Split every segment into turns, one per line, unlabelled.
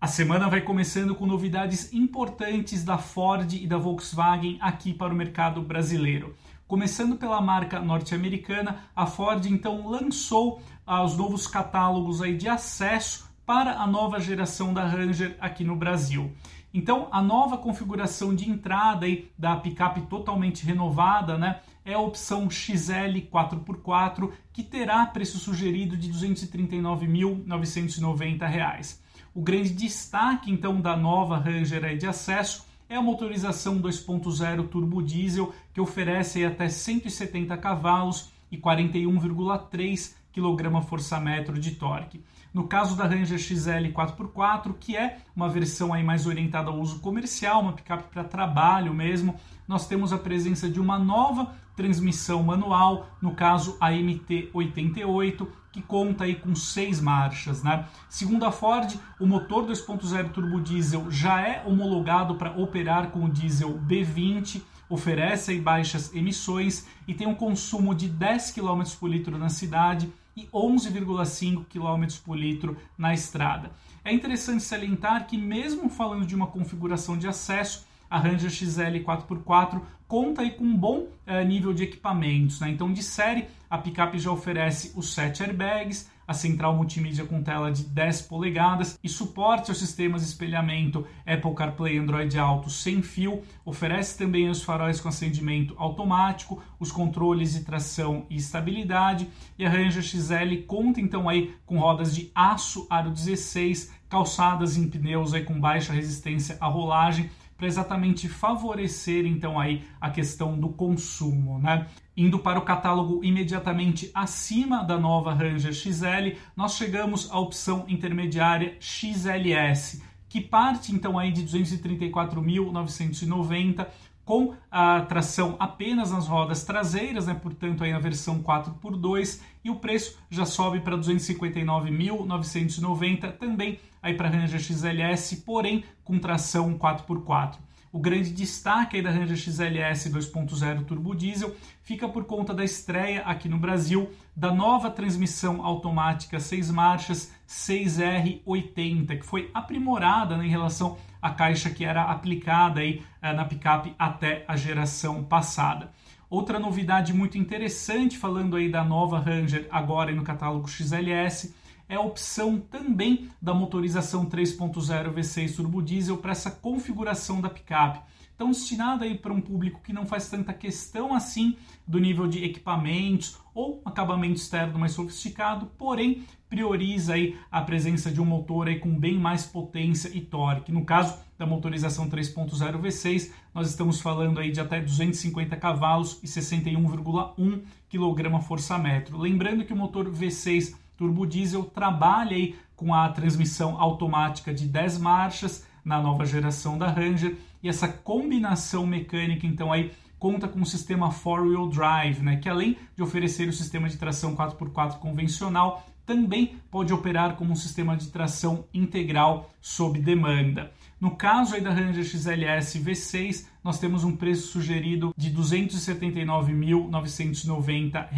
A semana vai começando com novidades importantes da Ford e da Volkswagen aqui para o mercado brasileiro. Começando pela marca norte-americana, a Ford então lançou ah, os novos catálogos aí de acesso para a nova geração da Ranger aqui no Brasil. Então, a nova configuração de entrada aí da picape totalmente renovada, né, é a opção XL 4x4, que terá preço sugerido de R$ 239.990. O grande destaque então da nova Ranger de acesso é a motorização 2.0 turbo diesel que oferece até 170 cavalos e 41,3 kgfm de torque. No caso da Ranger XL 4x4, que é uma versão aí mais orientada ao uso comercial, uma picape para trabalho mesmo, nós temos a presença de uma nova transmissão manual, no caso a MT88, que conta aí com seis marchas. Né? Segundo a Ford, o motor 2.0 turbo diesel já é homologado para operar com o diesel B20, oferece baixas emissões e tem um consumo de 10 km por litro na cidade e 11,5 km por litro na estrada. É interessante salientar que, mesmo falando de uma configuração de acesso, a Ranger XL 4x4 conta aí com um bom é, nível de equipamentos. Né? Então, de série, a picape já oferece os 7 airbags, a central multimídia com tela de 10 polegadas e suporte aos sistemas de espelhamento Apple CarPlay Android Auto sem fio. Oferece também os faróis com acendimento automático, os controles de tração e estabilidade. E a Ranger XL conta então aí com rodas de aço aro 16, calçadas em pneus aí com baixa resistência à rolagem para exatamente favorecer então aí a questão do consumo, né? Indo para o catálogo imediatamente acima da nova Ranger XL, nós chegamos à opção intermediária XLS, que parte então aí de 234.990 com a tração apenas nas rodas traseiras, né? portanto aí na versão 4x2, e o preço já sobe para 259.990, também aí para a Ranger XLS, porém com tração 4x4. O grande destaque aí da Ranger XLS 2.0 turbo diesel fica por conta da estreia aqui no Brasil da nova transmissão automática 6 marchas 6R80, que foi aprimorada né, em relação à caixa que era aplicada aí, eh, na picape até a geração passada. Outra novidade muito interessante, falando aí da nova Ranger agora no catálogo XLS, é a opção também da motorização 3.0 V6 turbo diesel para essa configuração da picape. Então, destinada aí para um público que não faz tanta questão assim do nível de equipamentos ou acabamento externo mais sofisticado, porém prioriza aí a presença de um motor aí com bem mais potência e torque. No caso da motorização 3.0 V6, nós estamos falando aí de até 250 cavalos e 61,1 kgfm. Lembrando que o motor V6 turbo diesel trabalha aí com a transmissão automática de 10 marchas na nova geração da Ranger e essa combinação mecânica então aí conta com o sistema four-wheel drive, né, que além de oferecer o sistema de tração 4x4 convencional, também pode operar como um sistema de tração integral sob demanda. No caso aí da Ranger XLS V6, nós temos um preço sugerido de R$ 279.990.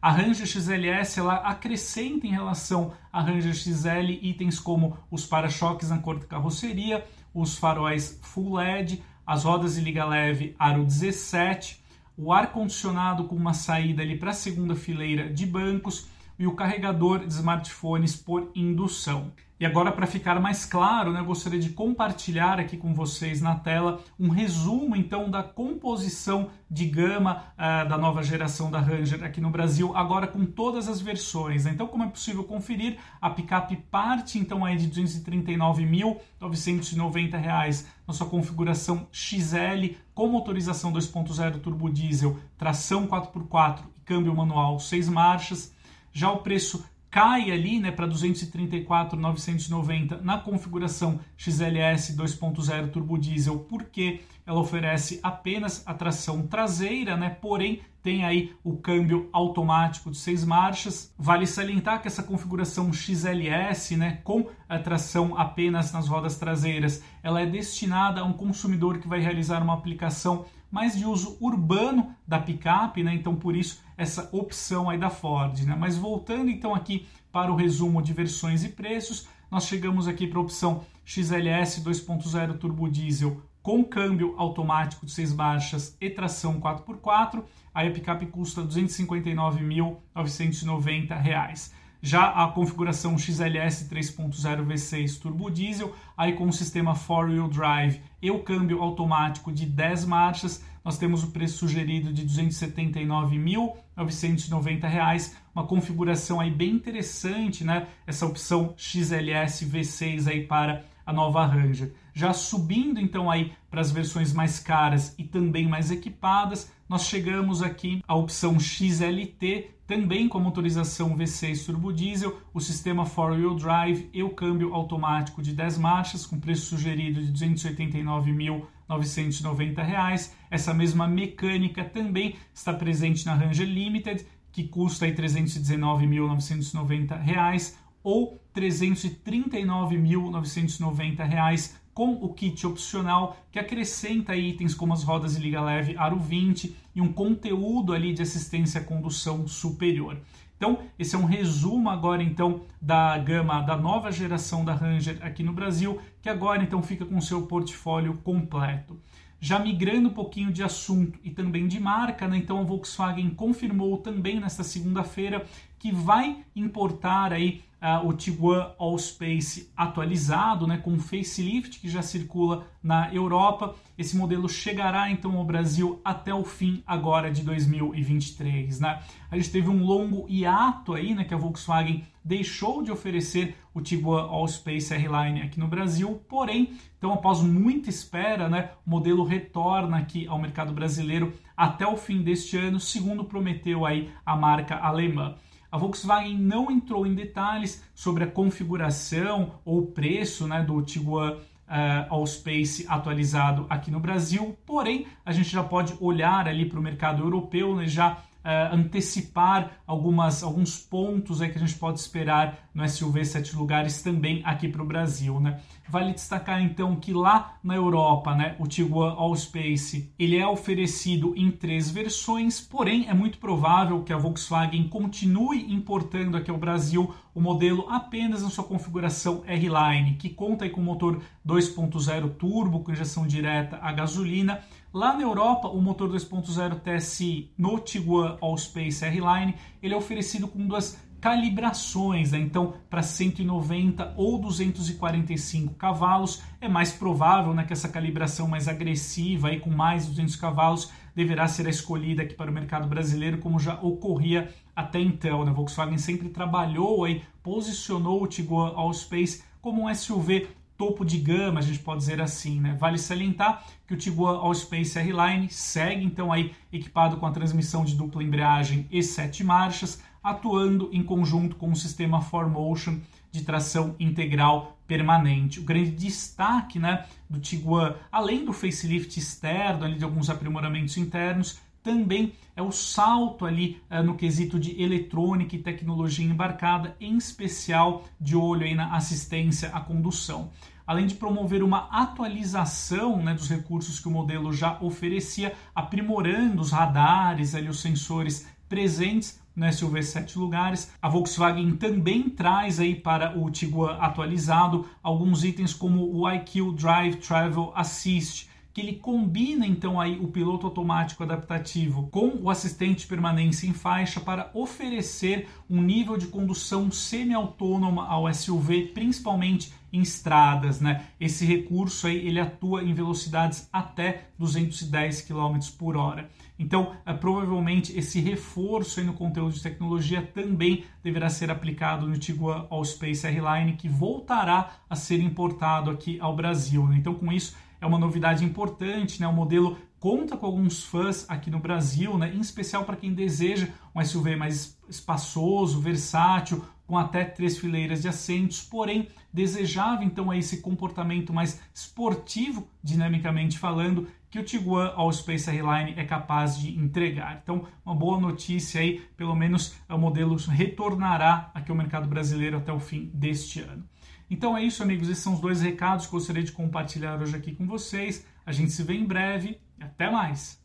A Ranger XLS ela acrescenta em relação à Ranger XL itens como os para-choques na cor da carroceria, os faróis full LED, as rodas de liga leve aro 17, o ar condicionado com uma saída ali para a segunda fileira de bancos e o carregador de smartphones por indução. E agora, para ficar mais claro, né, eu gostaria de compartilhar aqui com vocês na tela um resumo então da composição de gama uh, da nova geração da Ranger aqui no Brasil, agora com todas as versões. Então, como é possível conferir, a picape parte então aí de R$ 239.990 na sua configuração XL com motorização 2.0 turbo diesel, tração 4x4 e câmbio manual 6 marchas. Já o preço cai ali né, para 234,990 na configuração XLS 2.0 turbo diesel, porque ela oferece apenas a tração traseira, né, porém tem aí o câmbio automático de seis marchas. Vale salientar que essa configuração XLS, né, com a tração apenas nas rodas traseiras, ela é destinada a um consumidor que vai realizar uma aplicação mais de uso urbano da picape, né? Então por isso essa opção aí da Ford, né? Mas voltando então aqui para o resumo de versões e preços, nós chegamos aqui para a opção XLS 2.0 turbo diesel com câmbio automático de 6 marchas e tração 4x4. Aí a picape custa R$ 259.990. Já a configuração XLS 3.0 V6 turbo diesel, aí com o sistema 4-wheel drive e o câmbio automático de 10 marchas, nós temos o preço sugerido de R$ 279.990, uma configuração aí bem interessante, né? Essa opção XLS V6 aí para a nova Ranger. Já subindo então aí para as versões mais caras e também mais equipadas, nós chegamos aqui à opção XLT, também com motorização V6 turbo diesel, o sistema 4-wheel drive e o câmbio automático de 10 marchas, com preço sugerido de R$ 289.990. Essa mesma mecânica também está presente na Ranger Limited, que custa R$ 319.990 ou R$ 339.990 com o kit opcional que acrescenta itens como as rodas de liga leve Aro 20 e um conteúdo ali de assistência à condução superior. Então, esse é um resumo agora então da gama da nova geração da Ranger aqui no Brasil, que agora então fica com seu portfólio completo. Já migrando um pouquinho de assunto e também de marca, né? então a Volkswagen confirmou também nesta segunda-feira que vai importar aí uh, o Tiguan Allspace atualizado, né, com facelift que já circula na Europa. Esse modelo chegará então ao Brasil até o fim agora de 2023, né? A gente teve um longo hiato aí, né, que a Volkswagen deixou de oferecer o Tiguan Allspace R-Line aqui no Brasil, porém, então após muita espera, né, o modelo retorna aqui ao mercado brasileiro até o fim deste ano, segundo prometeu aí a marca alemã. A Volkswagen não entrou em detalhes sobre a configuração ou preço né, do Tiguan uh, Allspace atualizado aqui no Brasil, porém a gente já pode olhar ali para o mercado europeu, né, já uh, antecipar algumas, alguns pontos aí que a gente pode esperar no SUV sete lugares também aqui para o Brasil. Né? Vale destacar então que lá na Europa, né, o Tiguan Allspace ele é oferecido em três versões, porém é muito provável que a Volkswagen continue importando aqui ao Brasil o modelo apenas na sua configuração R-Line, que conta com motor 2.0 turbo com injeção direta a gasolina Lá na Europa, o motor 2.0 TSI no Tiguan Allspace R-Line ele é oferecido com duas calibrações, né? então para 190 ou 245 cavalos é mais provável né, que essa calibração mais agressiva aí com mais 200 cavalos deverá ser escolhida aqui para o mercado brasileiro como já ocorria até então. Né? A Volkswagen sempre trabalhou aí, posicionou o Tiguan Allspace como um SUV topo de gama, a gente pode dizer assim, né? Vale salientar que o Tiguan Allspace R-Line segue então aí equipado com a transmissão de dupla embreagem e sete marchas, atuando em conjunto com o sistema 4Motion de tração integral permanente. O grande destaque, né, do Tiguan, além do facelift externo, ali de alguns aprimoramentos internos, também é o salto ali é, no quesito de eletrônica e tecnologia embarcada, em especial de olho aí na assistência à condução. Além de promover uma atualização né, dos recursos que o modelo já oferecia, aprimorando os radares, ali, os sensores presentes no SUV 7 lugares. A Volkswagen também traz aí para o Tiguan atualizado alguns itens como o IQ Drive Travel Assist, que ele combina então aí o piloto automático adaptativo com o assistente permanência em faixa para oferecer um nível de condução semi-autônoma ao SUV, principalmente em estradas, né? Esse recurso aí ele atua em velocidades até 210 km por hora. Então, é, provavelmente esse reforço no conteúdo de tecnologia também deverá ser aplicado no Tiguan Allspace R-Line, que voltará a ser importado aqui ao Brasil. Né? Então, com isso, é uma novidade importante, né? O modelo conta com alguns fãs aqui no Brasil, né? Em especial para quem deseja um SUV mais espaçoso, versátil, com até três fileiras de assentos, porém desejava então esse comportamento mais esportivo, dinamicamente falando, que o Tiguan Allspace R-Line é capaz de entregar. Então, uma boa notícia aí, pelo menos o modelo retornará aqui ao mercado brasileiro até o fim deste ano. Então é isso, amigos. Esses são os dois recados que eu gostaria de compartilhar hoje aqui com vocês. A gente se vê em breve. Até mais!